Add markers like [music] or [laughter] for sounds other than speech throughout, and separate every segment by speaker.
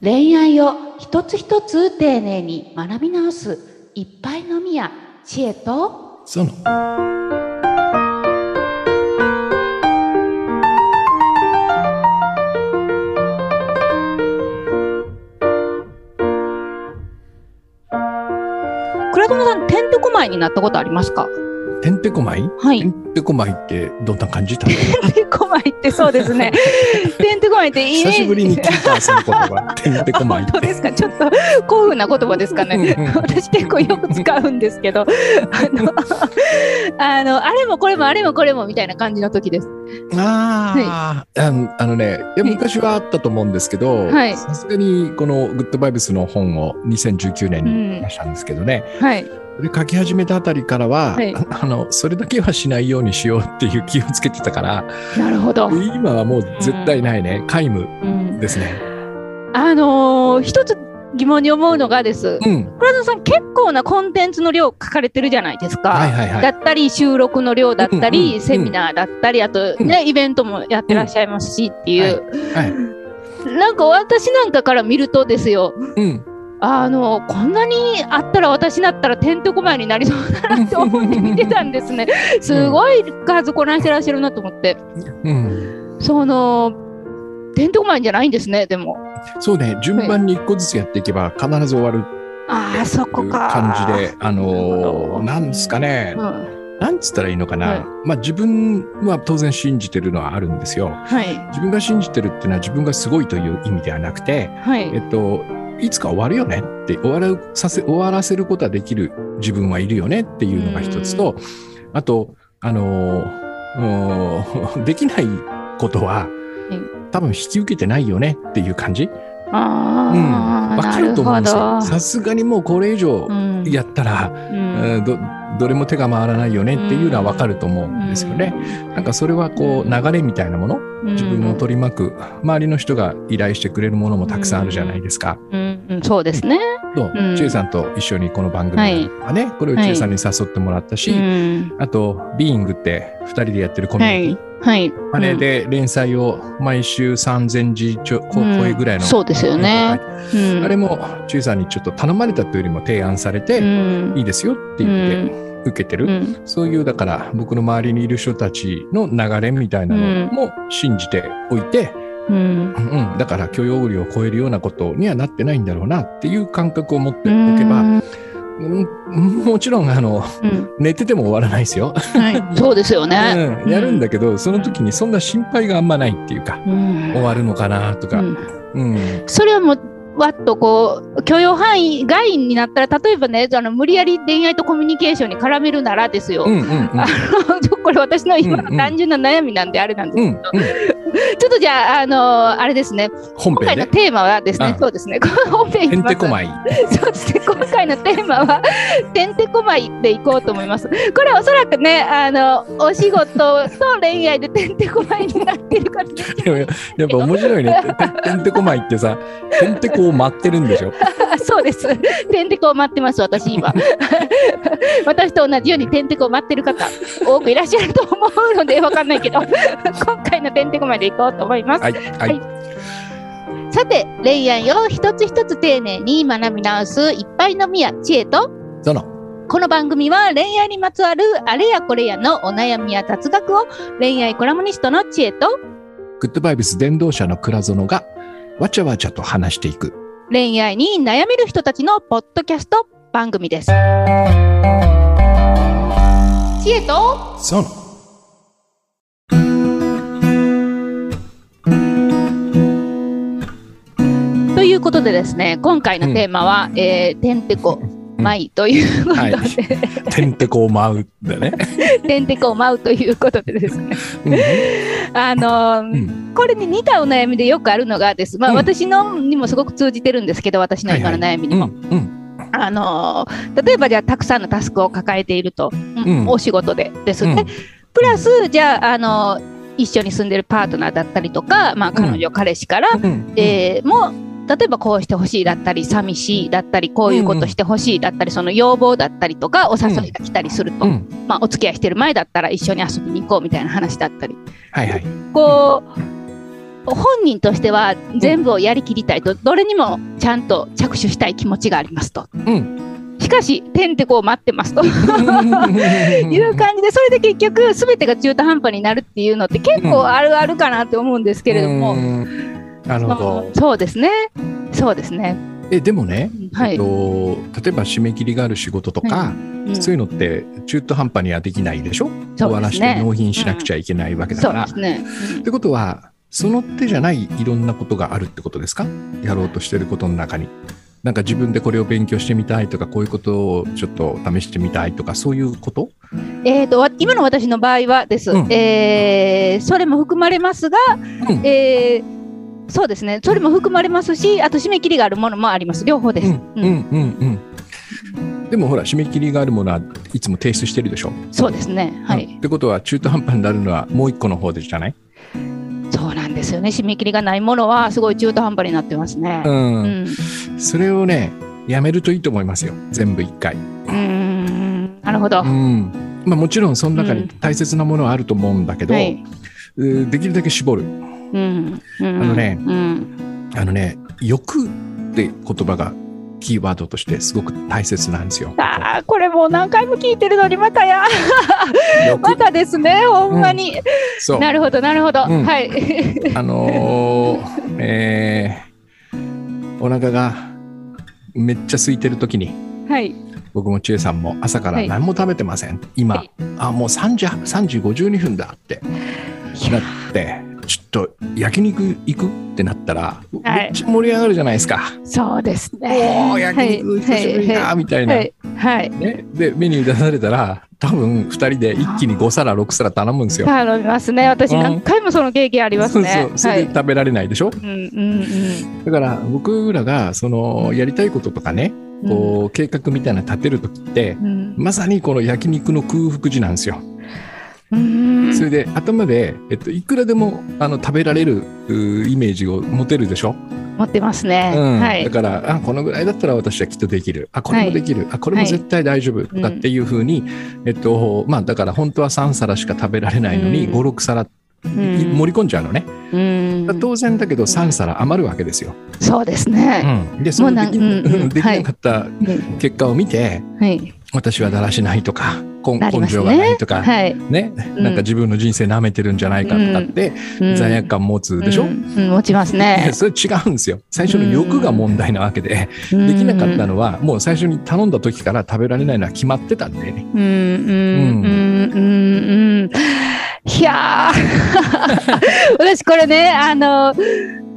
Speaker 1: 恋愛を一つ一つ丁寧に学び直すいっぱいのみや知恵と
Speaker 2: その。
Speaker 1: 倉友さんてんてこまいになったことありますか？
Speaker 2: てんてこまい？
Speaker 1: はい。
Speaker 2: てんてこまいってどんな感じ？だ
Speaker 1: てんてこまいってそうですね。[laughs] てんてこまいって
Speaker 2: 久しぶりに聞いたその言葉。てんてこまいっ
Speaker 1: 本当
Speaker 2: て
Speaker 1: ですか？ちょっと興奮な言葉ですかね。
Speaker 2: うんうん。
Speaker 1: 私結構よく使うんですけど。あのあのあれもこれもあれもこれもみたいな感じの時です。
Speaker 2: あー。あのあのね昔はあったと思うんですけど
Speaker 1: はい。
Speaker 2: さすがにこのグッドバイブスの本を2019年に出したんですけどね、
Speaker 1: はい
Speaker 2: それ書き始めたあたりからは、
Speaker 1: はい。
Speaker 2: あのそれだけはしないようにしようっていう気をつけてたから
Speaker 1: なるほど、
Speaker 2: 今はもう絶対ないね。皆無
Speaker 1: うん。
Speaker 2: ですね。
Speaker 1: あのー一つ疑問に思うのがです。
Speaker 2: うん、
Speaker 1: 倉田さん結構なコンテンツの量書かれてるじゃないですか。
Speaker 2: はいはいはい。
Speaker 1: だったり収録の量だったり、
Speaker 2: うんうんうん
Speaker 1: セミナーだったりあとね、イベントもやってらっしゃいますしっていう、
Speaker 2: はい。
Speaker 1: なんか私なんかから見るとですよ。
Speaker 2: うん、
Speaker 1: あのこんなにあったら私だったらてんてこまいになりそうだなって思って見てたんですね。すごい数こなしてらっしゃるなと思って。
Speaker 2: うん、
Speaker 1: そのてんてこまいじゃないんですねでも。
Speaker 2: そうね順番に一個ずつやっていけば必ず終わる。
Speaker 1: ああそこか。
Speaker 2: 感じであの
Speaker 1: ど。
Speaker 2: なんですかね、
Speaker 1: うん。
Speaker 2: なんつったらいいのかな、
Speaker 1: はい。
Speaker 2: まあ自分は当然信じてるのはあるんですよ。
Speaker 1: はい。
Speaker 2: 自分が信じてるっていうのは自分がすごいという意味ではなくて、
Speaker 1: はい。
Speaker 2: えっと、いつか終わるよねって終わらさせ終わらせることはできる自分はいるよねっていうのが一つと、あとあのうん [laughs] できないことは
Speaker 1: うん
Speaker 2: 多分引き受けてないよねっていう感じ、うん、
Speaker 1: ああ、
Speaker 2: わかると思うんですよ。さすがにもうこれ以上
Speaker 1: うん。
Speaker 2: やったら、
Speaker 1: うん。
Speaker 2: うんどどれも手が回らないよねっていうのはわかると思うんですよね。なんかそれはこう流れみたいなもの？自分を取り巻く。周りの人が依頼してくれるものもたくさんあるじゃないですか。
Speaker 1: そうですね。
Speaker 2: と
Speaker 1: う？ん。
Speaker 2: 千恵さんと一緒にこの番組とかね、これを千恵さんに誘ってもらったし、
Speaker 1: うん。
Speaker 2: あと「ビーイングって2人でやってるコミ
Speaker 1: は
Speaker 2: ュニティ、
Speaker 1: いはい。
Speaker 2: あれで連載を毎週3000字ちょこ
Speaker 1: うん
Speaker 2: 超えぐらいの、
Speaker 1: そうですよね。うん。
Speaker 2: あれも千恵さんにちょっと頼まれたというよりも提案されて、
Speaker 1: うん。
Speaker 2: いいですよって言って受けてる、
Speaker 1: うん。
Speaker 2: そういうだから僕の周りにいる人たちの流れみたいなのも信じておいて、
Speaker 1: うん。
Speaker 2: うん。だから許容量を超えるようなことにはなってないんだろうなっていう感覚を持って
Speaker 1: うん
Speaker 2: おけば、うんもちろんあの
Speaker 1: うん。
Speaker 2: 寝てても終わらないですよ、
Speaker 1: はい。[laughs] そうですよね。
Speaker 2: うん、やるんだけどその時にそんな心配があんまないっていうか
Speaker 1: うん。
Speaker 2: 終わるのかなとか、
Speaker 1: うん。
Speaker 2: うん。
Speaker 1: それはもうわっとこう許容範囲外になったら例えばねあの無理やり恋愛とコミュニケーションに絡めるならですよ。
Speaker 2: うんうんうん。
Speaker 1: あ [laughs] のこれ私の今
Speaker 2: うんうん。
Speaker 1: の単純な悩みなんであれなんです
Speaker 2: うんうん。
Speaker 1: ちょっとじゃあ、あのあれですね、今
Speaker 2: 本編で
Speaker 1: 回のテーマはですね、
Speaker 2: あ
Speaker 1: そうですね、こ [laughs] の本編
Speaker 2: てんてこまい。
Speaker 1: そうですね、今回のテーマは、てんてこまいでいこうと思います。これおそらくね、あの、お仕事と恋愛でてんてこまいになってるから、
Speaker 2: やっぱ面白いね。ててんてこまいってさてんてこを待ってるんでしょ？[laughs]
Speaker 1: そうです。てんてこを待ってます、私今。[laughs] 私と同じようにてんてこを待ってる方、多くいらっしゃると思うので、わかんないけど、[laughs] 今回のてんてこまいでいこうと思います。
Speaker 2: はいはい、
Speaker 1: さて、恋愛を一つ一つ丁寧に学び直すいっぱいのみや知恵と、
Speaker 2: その？
Speaker 1: この番組は恋愛にまつわるあれやこれやのお悩みや雑学を恋愛コラムニストの知恵と
Speaker 2: グッドバイブス伝道者の倉園がわちゃわちゃと話していく。
Speaker 1: 恋愛に悩める人たちのポッドキャスト番組です。知恵と
Speaker 2: その
Speaker 1: ということでですね、今回のテーマは、えーてんてこまいということで、
Speaker 2: はい。てんてこを舞うだね。
Speaker 1: てんてこを舞うということでですね、
Speaker 2: うん。
Speaker 1: あのー
Speaker 2: うん。
Speaker 1: これに似たお悩みでよくあるのがです、まあ、
Speaker 2: うん。
Speaker 1: 私のにもすごく通じてるんですけど、私の今の悩みにも。
Speaker 2: うん。うん。
Speaker 1: あのー例えばじゃあたくさんのタスクを抱えていると、うん。
Speaker 2: うん。
Speaker 1: お仕事でです。ね、
Speaker 2: うん。
Speaker 1: プラスじゃあ、あのー一緒に住んでるパートナーだったりとか、まあ、彼女、彼氏から、
Speaker 2: うん。
Speaker 1: えーもう例えばこうしてほしいだったり寂しいだったりこういうことしてほしいだったり、その要望だったりとかお誘いが来たりすると、
Speaker 2: うん
Speaker 1: まあ、お付き合いしてる前だったら一緒に遊びに行こうみたいな話だったり
Speaker 2: はいはい。
Speaker 1: こう本人としては全部をやりきりたいと、どれにもちゃんと着手したい気持ちがありますと。
Speaker 2: うん。
Speaker 1: しかし、てんてこを待ってますと。[laughs] いう感じで、それで結局、すべてが中途半端になるっていうのって結構あるあるかなって思うんですけれども、
Speaker 2: うんなるほど。
Speaker 1: そうですね。そうですね。
Speaker 2: え、でもね、
Speaker 1: はい
Speaker 2: えっと、例えば締め切りがある仕事とか、
Speaker 1: うん
Speaker 2: そういうのって中途半端にはできないでしょ？終わらして納品しなくちゃいけないわけだから。
Speaker 1: そうね。
Speaker 2: ってことは、その手じゃないいろんなことがあるってことですか？やろうとしてることの中に。なんか自分でこれを勉強してみたいとか、こういうことをちょっと試してみたいとか、そういうこと？
Speaker 1: えー、とわ今の私の場合はです、
Speaker 2: うん
Speaker 1: えーそれも含まれますが、
Speaker 2: うん
Speaker 1: えーそうですね、それも含まれますし、あと締め切りがあるものもあります、両方です。
Speaker 2: うんうんうんうん。でもほら、締め切りがあるものはいつも提出してるでしょ？
Speaker 1: そうですね、はい、
Speaker 2: うんってことは、中途半端になるのはもう一個の方でじゃない？
Speaker 1: そうなんですよね、締め切りがないものは、すごい中途半端になってますね。
Speaker 2: う。
Speaker 1: うんん、
Speaker 2: それをね、やめるといいと思いますよ。全部一回。
Speaker 1: うーんなるほど。
Speaker 2: うん。まあもちろんその中に大切なものはあると思うんだけど、
Speaker 1: はい。
Speaker 2: できるだけ絞る。
Speaker 1: うん。あ
Speaker 2: あのね
Speaker 1: うん。
Speaker 2: あのね、欲って言葉がキーワードとしてすごく大切なんですよ。
Speaker 1: ああ、これもう何回も聞いてるのに、またや、
Speaker 2: 欲
Speaker 1: またですね、ほんまに。
Speaker 2: そう。
Speaker 1: なるほど、なるほど。
Speaker 2: うん
Speaker 1: はい。
Speaker 2: あのー [laughs] えーお腹がめっちゃ空いてる時に、
Speaker 1: はい。
Speaker 2: 僕も千恵さんも朝から
Speaker 1: はい
Speaker 2: 何も食べてません。今、
Speaker 1: はい
Speaker 2: あ、もう3時、3時52分だってなって、ちょっと焼肉行く？ってなったら、
Speaker 1: はい
Speaker 2: めっちゃ盛り上がるじゃないですか。
Speaker 1: そうです
Speaker 2: お
Speaker 1: ね。
Speaker 2: ー、焼肉久しぶりだ、みたいな。
Speaker 1: はい。はい。
Speaker 2: ね、で、メニュー出されたら、多分2人で一気に5皿、6皿頼むんですよ。
Speaker 1: 頼みますね。私
Speaker 2: うん
Speaker 1: 何回もその経験ありますね。
Speaker 2: そうそう。そ
Speaker 1: はい。
Speaker 2: れで食べられないでしょ、
Speaker 1: うんうん
Speaker 2: だから僕らがそのやりたいこととかね、
Speaker 1: うん。
Speaker 2: こう計画みたいなの立てるときって、
Speaker 1: うん。
Speaker 2: まさにこの焼肉の空腹時なんですよ。
Speaker 1: うん。
Speaker 2: それで頭で、えっと、いくらでもあの食べられるイメージを持てるでしょ、
Speaker 1: 持ってますね。
Speaker 2: うん
Speaker 1: はい
Speaker 2: だ。からあこのぐらいだったら私はきっとできるあこれもできる、あこれも絶対大丈夫とかっていうふうに、えっとまあだから本当は3皿しか食べられないのに、
Speaker 1: うん
Speaker 2: 56皿盛り込んじゃうのね、
Speaker 1: うん。
Speaker 2: 当然だけど3皿余るわけですよ。
Speaker 1: そうですね。
Speaker 2: うんでそのでき,、
Speaker 1: もうなん [laughs]
Speaker 2: できなかった
Speaker 1: うん
Speaker 2: 結果を見て、
Speaker 1: はい。
Speaker 2: 私はだらしないとか根性がない
Speaker 1: ね
Speaker 2: と。か、
Speaker 1: はい。
Speaker 2: ね、
Speaker 1: うん。
Speaker 2: なんか自分の人生舐めてるんじゃないかとかって、
Speaker 1: うん。
Speaker 2: 罪悪感持つでしょ、
Speaker 1: うん。うん持ちますね。
Speaker 2: それ違うんですよ。最初の欲が問題なわけで、できなかったのはもう最初に頼んだ時から食べられないのは決まってたんで。ね
Speaker 1: うんうんうんうんうん。いやー。[laughs] 私これねあの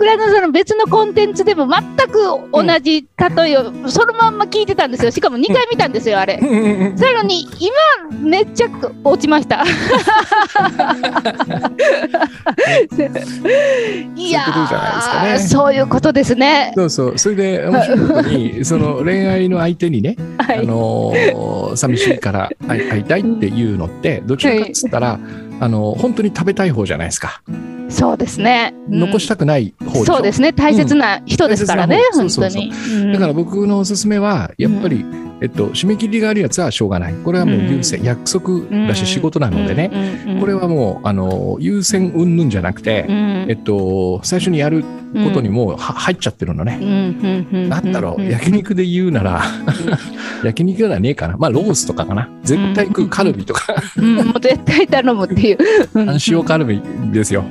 Speaker 1: 倉野さんの別のコンテンツでも全く同じ例えをそのまんま聞いてたんですよしかも2回見たんですよあれ。それのに今めっちゃ落ちました。い [laughs] や
Speaker 2: そういうことですかね
Speaker 1: ーそういうことですね。
Speaker 2: そうそうそれで面白いことにその恋愛の相手にね、
Speaker 1: はい。
Speaker 2: あのー寂しいから会い会いたいっていうのってどちらかっつったら、あの本当に食べたい方じゃないですか、
Speaker 1: そうですね。うん。
Speaker 2: 残したくない方
Speaker 1: そうですね。大切な人ですからね、
Speaker 2: うん。
Speaker 1: 本当に。うん。
Speaker 2: だから僕のおすすめは、やっぱり、えっと、締め切りがあるやつはしょうがない。これはもう優先、約束だし仕事なのでね、
Speaker 1: ね
Speaker 2: これはもう、あの、優先云々じゃなくて、えっと、最初にやることにも入っちゃってるのね。なんだろう、焼肉で言うなら、焼肉ならねえかな。まあ、ロースとかかな。絶対食うカルビとか、
Speaker 1: うん。もう絶対頼むっていう。うん。
Speaker 2: 塩カルビですよ。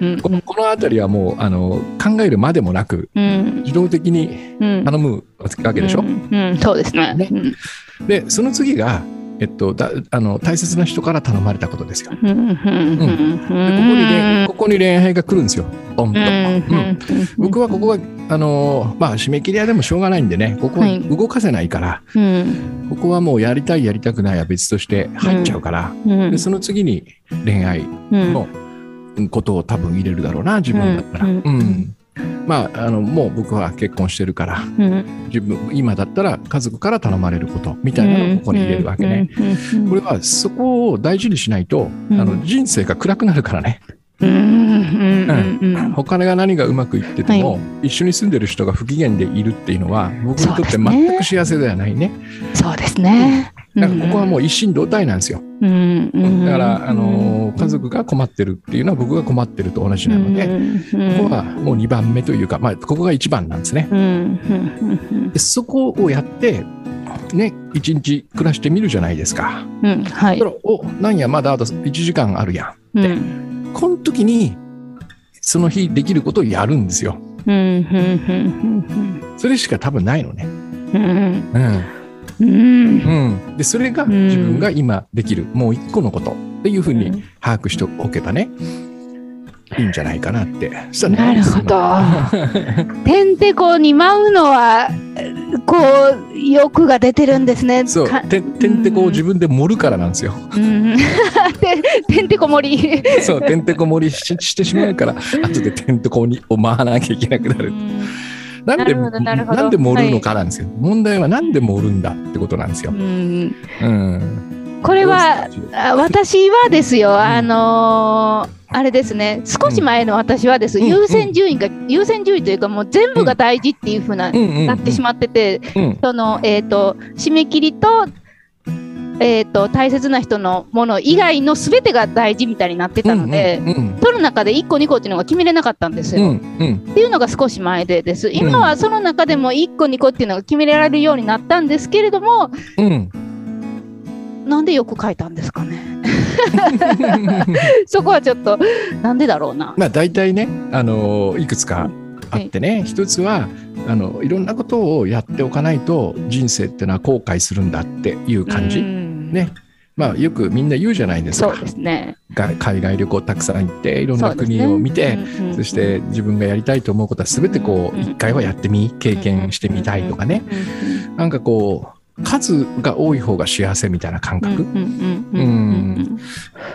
Speaker 1: うん。
Speaker 2: このこのあたりはもう、あの、考えるまでもなく、
Speaker 1: うん。
Speaker 2: 自動的に
Speaker 1: うん。
Speaker 2: 頼むわけでしょ？
Speaker 1: うん。うん。そうですね。
Speaker 2: ね。
Speaker 1: うん。
Speaker 2: で、その次が、えっと、だあの大切な人から頼まれたことですよ。
Speaker 1: うん。
Speaker 2: でここにね、ここに恋愛が来るんですよ。ボンと。うん。僕はここが、あのまあ、締め切り屋でもしょうがないんでね、ここ
Speaker 1: はい。
Speaker 2: 動かせないから、
Speaker 1: うん。
Speaker 2: ここはもうやりたい、やりたくないは別として入っちゃうから、
Speaker 1: うん。
Speaker 2: でその次に恋愛
Speaker 1: うん。
Speaker 2: のことを多分入れるだろうな、自分だったら。
Speaker 1: う
Speaker 2: うん。んまあ、あのもう僕は結婚してるから
Speaker 1: うん。
Speaker 2: 自分今だったら家族から頼まれることみたいなのをここに入れるわけね。
Speaker 1: うん。うん。
Speaker 2: これはそこを大事にしないと、
Speaker 1: うん。
Speaker 2: あの人生が暗くなるからね。
Speaker 1: うん。うん。うん。うん。
Speaker 2: 他が何がうまくいってても、一緒に住んでる人が不機嫌でいるっていうのは僕にとって全く幸せではないね。
Speaker 1: そうですね。
Speaker 2: だからここはもう一心同体なんですよ。
Speaker 1: うん。うん。
Speaker 2: だから、あの家族が困ってるっていうのは僕が困ってると同じなので、ここはもう2番目というか、まあ、ここが1番なんですね。
Speaker 1: うん。うん。うん。
Speaker 2: でそこをやって、ね、1日暮らしてみるじゃないですか。
Speaker 1: うん。うんはい。
Speaker 2: だから、お、なんや、まだあと1時間あるやん。
Speaker 1: うん
Speaker 2: この時に、その日できることをやるんですよ。それしか多分ないのね。
Speaker 1: うんうん。
Speaker 2: で、それが自分が今できる、もう一個のことっていうふうに把握しておけばね、いいんじゃないかなって。
Speaker 1: なるほど。てんてこに舞うのはこう欲が出てるんですね。
Speaker 2: そう
Speaker 1: か、
Speaker 2: ててんてこを自分で盛るからなんですよ。
Speaker 1: うん [laughs] ててんてこ盛り。
Speaker 2: そう、てんてこ盛りししてしまうから、後でてんてこにを回らなきゃいけなくなる。なんで、
Speaker 1: な
Speaker 2: んで盛るのかなんですよ。問題はなんで盛るんだってことなんですよ
Speaker 1: う。ん
Speaker 2: うん。
Speaker 1: これはあ私はですよ、あのーあれですね、少し前の私はです、
Speaker 2: うん。
Speaker 1: 優先順位が、優先順位というか、もう全部が大事っていうふうな、なってしまってて、
Speaker 2: うん。
Speaker 1: その、えっ、と、締め切りと、えっ、と、大切な人のもの以外の全てが大事みたいになってたので、
Speaker 2: うんうん
Speaker 1: その中で1個2個っていうのが決めれなかったんですよ。
Speaker 2: うん。うん。
Speaker 1: っていうのが少し前でです。今はその中でも1個2個っていうのが決められるようになったんですけれども、
Speaker 2: うん。
Speaker 1: なんでよく書いたんですかね。[laughs] そこはちょっと、なんでだろうな。
Speaker 2: まあ大体ね、あのいくつかあってね、一つはあのいろんなことをやっておかないと人生っていうのは後悔するんだっていう感じ。
Speaker 1: うん
Speaker 2: ね。まあよくみんな言うじゃないですか。
Speaker 1: そうですね。
Speaker 2: が海外旅行たくさん行っていろんな国を見て、
Speaker 1: うんうん
Speaker 2: そして自分がやりたいと思うことは全てこう
Speaker 1: うん
Speaker 2: 一回はやってみ経験してみたいとかねなんかこう数が多い方が幸せみたいな感覚？
Speaker 1: うん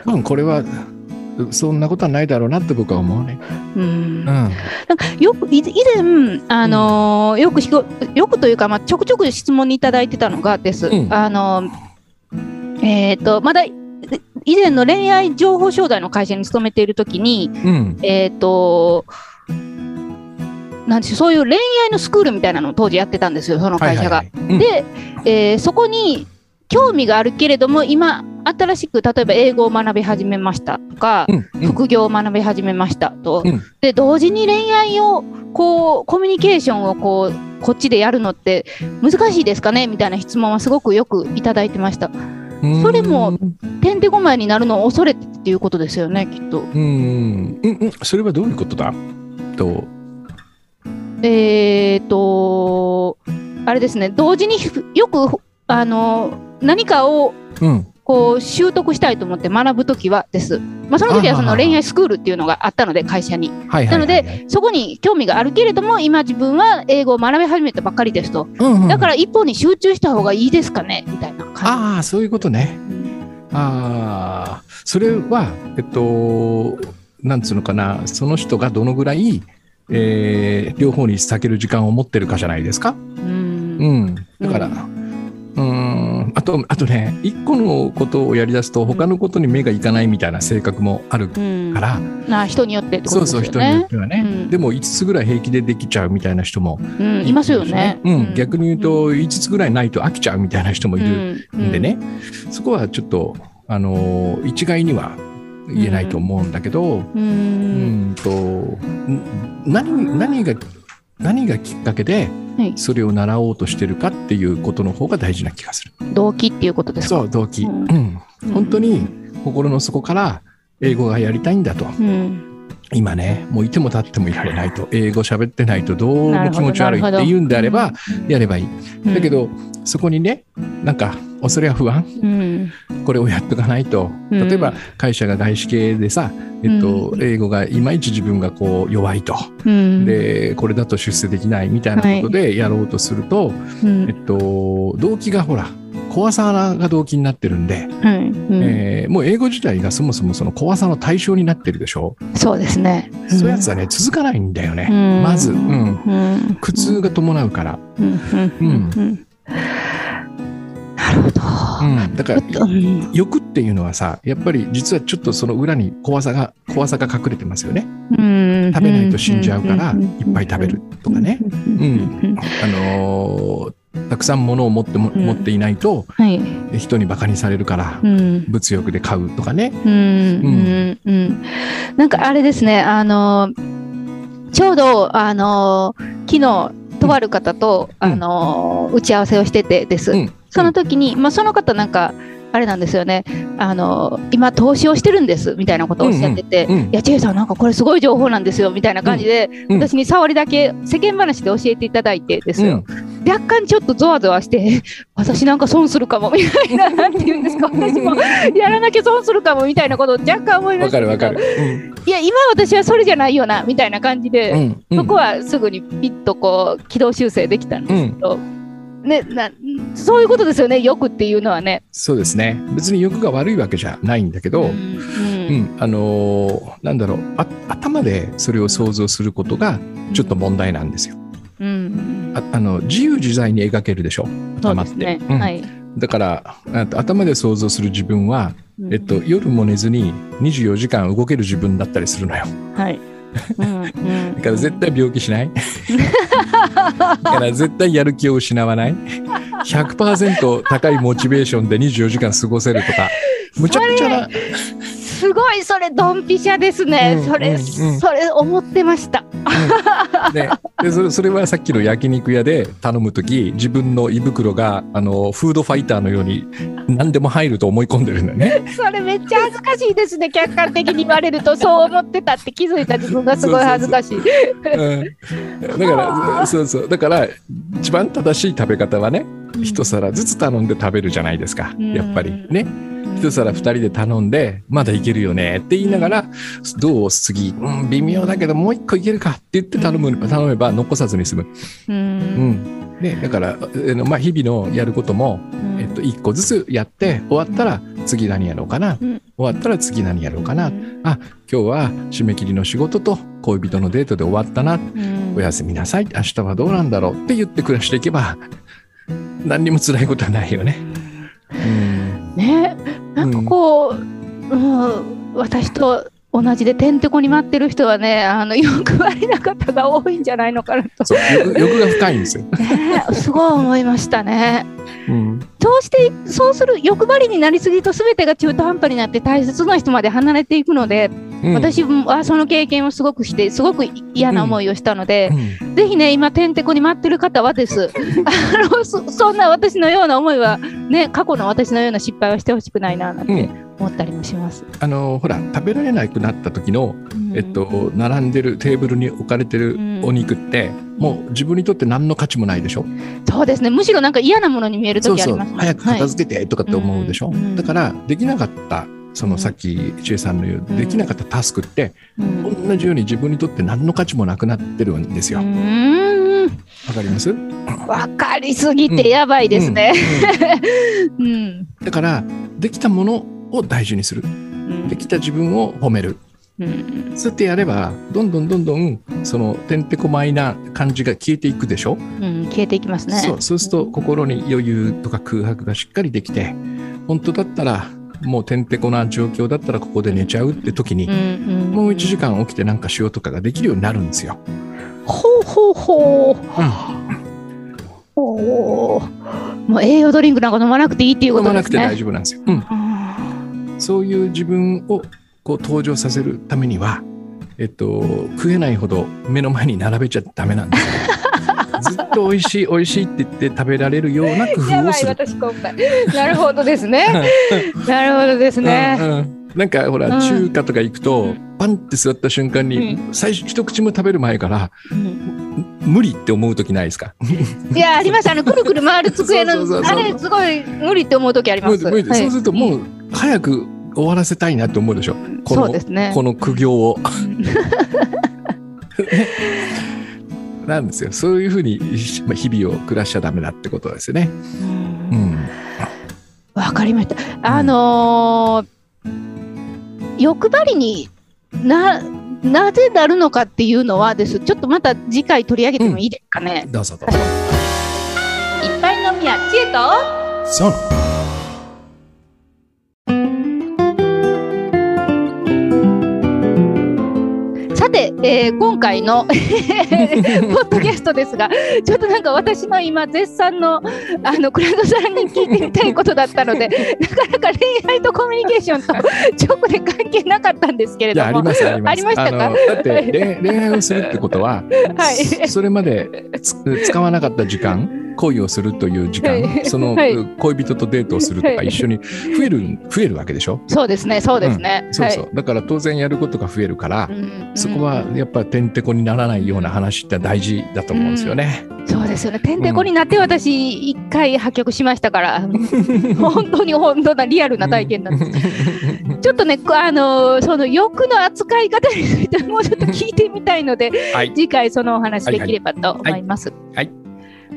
Speaker 2: 多分これはそんなことはないだろうなって僕は思うね。
Speaker 1: うん。うん。
Speaker 2: うん
Speaker 1: なんかよくい以前、あのーよくよくというか、まあ、ちょくちょく質問にいただいてたのがです、
Speaker 2: うん。
Speaker 1: あのーえっ、とまだ以前の恋愛情報商材の会社に勤めているときに、
Speaker 2: うん。
Speaker 1: えっ、となんでしょうそういう恋愛のスクールみたいなのを当時やってたんですよ、その会社が。
Speaker 2: はい。はいはいうん。
Speaker 1: で、えーそこに興味があるけれども、今、新しく例えば英語を学び始めましたとか、
Speaker 2: うんうん。
Speaker 1: 副業を学び始めましたと、
Speaker 2: うん。
Speaker 1: で同時に恋愛をこうコミュニケーションをこうこっちでやるのって難しいですかねみたいな質問はすごくよくいただいてました。それもてんてこまいになるのを恐れてっていうことですよねきっと。
Speaker 2: うん。うんうん。それはどういうことだ？と
Speaker 1: えっ、とあれですね同時によくあの何かを
Speaker 2: うん
Speaker 1: こう習得したいと思って学ぶときはです。まあ、その時はその恋愛スクールっていうのがあったので会社に。なので、そこに興味があるけれども、今自分は英語を学び始めたばっかりですと。
Speaker 2: うんうん
Speaker 1: だから一方に集中した方がいいですかねみたいな感
Speaker 2: ああそういうことね。
Speaker 1: じ。
Speaker 2: ああ、それは、えっと、なんつうのかな、その人がどのぐらい、えー両方に避ける時間を持ってるかじゃないですか？
Speaker 1: うん。
Speaker 2: うん。だから、うーん、あと、あとね、一個のことをやり出すと、他のことに目がいかないみたいな性格もある
Speaker 1: うん。
Speaker 2: から、
Speaker 1: な人によってってこと
Speaker 2: そうそう、
Speaker 1: ですよね。
Speaker 2: 人によってはね。
Speaker 1: うん。
Speaker 2: でも、5つぐらい平気でできちゃうみたいな人も
Speaker 1: うん、いますよね。
Speaker 2: うん、逆に言うと、5つぐらいないと飽きちゃうみたいな人もいる
Speaker 1: うん。
Speaker 2: でね、そこはちょっと、あのー一概には言えないと思うんだけど、
Speaker 1: う
Speaker 2: うん。ん、とん何何が何がきっかけで
Speaker 1: はい。
Speaker 2: それを習おうとしてるかっていうことの方が大事な気がする。
Speaker 1: 動機っていうことですか？
Speaker 2: そう動機、
Speaker 1: う
Speaker 2: うんん。本当に心の底から英語がやりたいんだと。
Speaker 1: うん
Speaker 2: 今ねもういても立ってもいられないと英語喋ってないとどうも気持ち悪いって言うんであればやればいい。
Speaker 1: うん。
Speaker 2: だけ、どそこにねなんか恐れや不安
Speaker 1: うん。
Speaker 2: これをやっとかないと。
Speaker 1: うん。
Speaker 2: 例えば会社が外資系でさ、えっと
Speaker 1: う
Speaker 2: 英語がいまいち自分がこう弱いと、
Speaker 1: うん。
Speaker 2: でこれだと出世できないみたいなことでやろうとすると、
Speaker 1: うん。
Speaker 2: えっと、動機がほら怖さが動機になってるんで、
Speaker 1: はいうん。
Speaker 2: えーもう英語自体がそもそもその怖さの対象になってるでしょ、
Speaker 1: そうですね。
Speaker 2: そういうやつはね続かないんだよね、
Speaker 1: うん。
Speaker 2: まず、うん、
Speaker 1: うん。
Speaker 2: 苦痛が伴うから、
Speaker 1: うんうんうんうん。なるほど。
Speaker 2: ううん、だから
Speaker 1: うん。
Speaker 2: 欲っていうのはさやっぱり実はちょっとその裏に怖さが怖さが隠れてますよね。
Speaker 1: うん。
Speaker 2: 食べないと死んじゃうから
Speaker 1: うん。
Speaker 2: いっぱい食べるとかね。
Speaker 1: うん。
Speaker 2: あのーたくさん物を持っても、
Speaker 1: うん。
Speaker 2: 持っていないと
Speaker 1: はい。
Speaker 2: 人にバカにされるから
Speaker 1: うん。
Speaker 2: 物欲で買うとかね。
Speaker 1: うんうん。うんなんかあれですね、あのちょうどあの昨日とある方と、
Speaker 2: うん。
Speaker 1: あの打ち合わせをしててです。
Speaker 2: うん。
Speaker 1: その時に、まあその方なんかあれなんですよね。あの今投資をしてるんですみたいなことをおっしゃってて、
Speaker 2: うんうん
Speaker 1: いやチェイさんなんかこれすごい情報なんですよみたいな感じで、
Speaker 2: うん。
Speaker 1: 私に触りだけ世間話で教えていただいてですよ。若干ちょっとゾワゾワして、[laughs] 私なんか損するかもみたいな、なんて言うんですか、私もやらなきゃ損するかもみたいなことを若干思いましたけど。
Speaker 2: わかるわかる。
Speaker 1: いや、今私はそれじゃないよな、みたいな感じで、
Speaker 2: うんうん。うん
Speaker 1: そこはすぐにピッとこう、軌道修正できたんですけど、ね、なそういうことですよね、欲っていうのはね。
Speaker 2: そうですね。別に欲が悪いわけじゃないんだけど、
Speaker 1: う
Speaker 2: うん。んあのーなんだろう。あ頭でそれを想像することがちょっと問題なんですよ。
Speaker 1: うん
Speaker 2: ああの自由自在に描けるでしょ？頭って。うん
Speaker 1: はい。
Speaker 2: だから頭で想像する自分は、えっと、夜も寝ずに24時間動ける自分だったりするのよ。
Speaker 1: はい。[laughs] うんうん
Speaker 2: だから絶対病気しない？[laughs] だから絶対やる気を失わない？100%高いモチベーションで24時間過ごせるとか。むちゃくちゃな。
Speaker 1: いそれドンピシャですね、
Speaker 2: うん
Speaker 1: それ、それ思ってました。
Speaker 2: ね、[laughs] でそれそれはさっきの焼肉屋で頼む時自分の胃袋があのフードファイターのように何でも入ると思い込んでるんだよね。
Speaker 1: それめっちゃ恥ずかしいですね。客観的に言われるとそう思ってたって気づいた自分がすごい恥ずかしい。
Speaker 2: うん、だから [laughs] そうそう。だから一番正しい食べ方はね一皿ずつ頼んで食べるじゃないですか。やっぱり。ね一皿二人で頼んでまだいけるよねって言いながらどう次、うん、微妙だけどもう一個いけるかって言って頼む頼めば残さずに済む。
Speaker 1: う
Speaker 2: うん。んね、だから、えーまあ、日々のやることもえっと、1個ずつやって終わったら次何やろうかな、
Speaker 1: うん。
Speaker 2: 終わったら次何やろうかな、あ今日は締め切りの仕事と恋人のデートで終わったな、おやすみなさい。明日はどうなんだろうって言って暮らしていけば何にも辛いことはないよね。うん
Speaker 1: ねなんかこう、うん、私と同じでてんてこに待ってる人はねあの欲張りな方が多いんじゃないのかなと、
Speaker 2: そう欲欲が深いんですよ。
Speaker 1: ね、すごい思いましたね。
Speaker 2: うん
Speaker 1: そうしてそうする欲張りになりすぎると全てが中途半端になって大切な人まで離れていくので、
Speaker 2: うん。
Speaker 1: 私はその経験をすごくしてすごく嫌な思いをしたので、
Speaker 2: うん。
Speaker 1: ぜひね今てんてこに待ってる方はです。あのそそんな私のような思いはね過去の私のような失敗はしてほしくないななんて思ったりもします。
Speaker 2: あのほら食べられなくなった時の、えっと、並んでるテーブルに置かれてるお肉って、もう自分にとって何の価値もないでしょ？
Speaker 1: そうですね。むしろなんか嫌なものに見える
Speaker 2: そうそう
Speaker 1: 時ありますね。
Speaker 2: 早く片付けてとかって思うでしょ、
Speaker 1: はいうん。
Speaker 2: だからできなかったそのさっき千恵さんの言う、
Speaker 1: うん。
Speaker 2: できなかったタスクって
Speaker 1: うん。
Speaker 2: 同じように自分にとって何の価値もなくなってるんですよ。
Speaker 1: う
Speaker 2: わ、かります、
Speaker 1: わかりすぎてやばいですね。
Speaker 2: だからできたものを大事にする。
Speaker 1: うん。
Speaker 2: できた自分を褒める。
Speaker 1: うん。
Speaker 2: そうやってやればどんどんどんどんそのてんてこまいな感じが消えていくでしょ、
Speaker 1: うん。消えていきますね。
Speaker 2: そう。そうすると心に余裕とか空白がしっかりできて本当だったらもうてんてこな状況だったらここで寝ちゃうって時に、もう1時間起きてなんかしようとかができるようになるんですよ。
Speaker 1: ほうほうほう。ほうもう栄養ドリンクなんか飲まなくていいっていうこ
Speaker 2: 飲まなくて
Speaker 1: とですね。
Speaker 2: 大丈夫なんですよ。うん、
Speaker 1: うん
Speaker 2: そういう自分をこう登場させるためには、えっと、食えないほど目の前に並べちゃダメなんですよ。ずっと美味しい [laughs] 美味しいって言って食べられるような工夫をする。
Speaker 1: 私今回。なるほどですね。なるほどですね。
Speaker 2: うんうんなんかほら、
Speaker 1: うん
Speaker 2: 中華とか行くと、
Speaker 1: うん
Speaker 2: パンって座った瞬間に、最初一口も食べる前から
Speaker 1: うん
Speaker 2: 無理って思う時ないですか？
Speaker 1: いやありますあのくるくる回る机の [laughs] あれすごい無理って思う時あります。
Speaker 2: 無理そうするともう早く終わらせたいなって思うでしょ？この。この苦行を。[laughs] なんですよそういうふうにしまあ日々を暮らしちゃダメだってことですよね。
Speaker 1: う
Speaker 2: うんん
Speaker 1: わかりました。あのー欲張りにななぜなるのかっていうのはです。ちょっとまた次回取り上げてもいいですかね。
Speaker 2: どうぞどうぞ。
Speaker 1: いっぱい飲みや知恵と
Speaker 2: そう
Speaker 1: えー今回のポッドキャストですが、ちょっとなんか私の今絶賛のあの倉野さんに聞いてみたいことだったので、[laughs] なかなか恋愛とコミュニケーションと直で関係なかったんですけれども。
Speaker 2: ります、あります。
Speaker 1: ありましたか？
Speaker 2: のだって恋、恋愛をするってことは、
Speaker 1: はい
Speaker 2: そそれまでつ使わなかった時間、恋をするという時間、
Speaker 1: はい
Speaker 2: その、
Speaker 1: はい
Speaker 2: 恋人とデートをするとか、
Speaker 1: はい
Speaker 2: 一緒に増える、増えるわけでしょ？
Speaker 1: そうですね、そうですね。
Speaker 2: そうそう。だから当然やることが増えるから、
Speaker 1: はいうん
Speaker 2: そこはやっぱてんてこにならないような話って大事だと思うんですよね。
Speaker 1: そうですよね。てんてこになって私一回破局しましたから、[laughs] 本当に本当なリアルな体験なんです。ちょっとね、あのその欲の扱い方についてもうちょっと聞いてみたいので、
Speaker 2: はい。
Speaker 1: 次回そのお話できればと思います。
Speaker 2: はい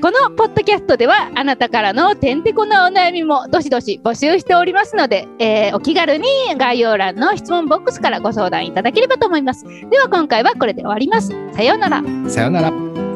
Speaker 1: このポッドキャストではあなたからのてんてこなお悩みもどしどし募集しておりますので、えーお気軽に概要欄の質問ボックスからご相談いただければと思います。では今回はこれで終わります。さようなら。
Speaker 2: さようなら。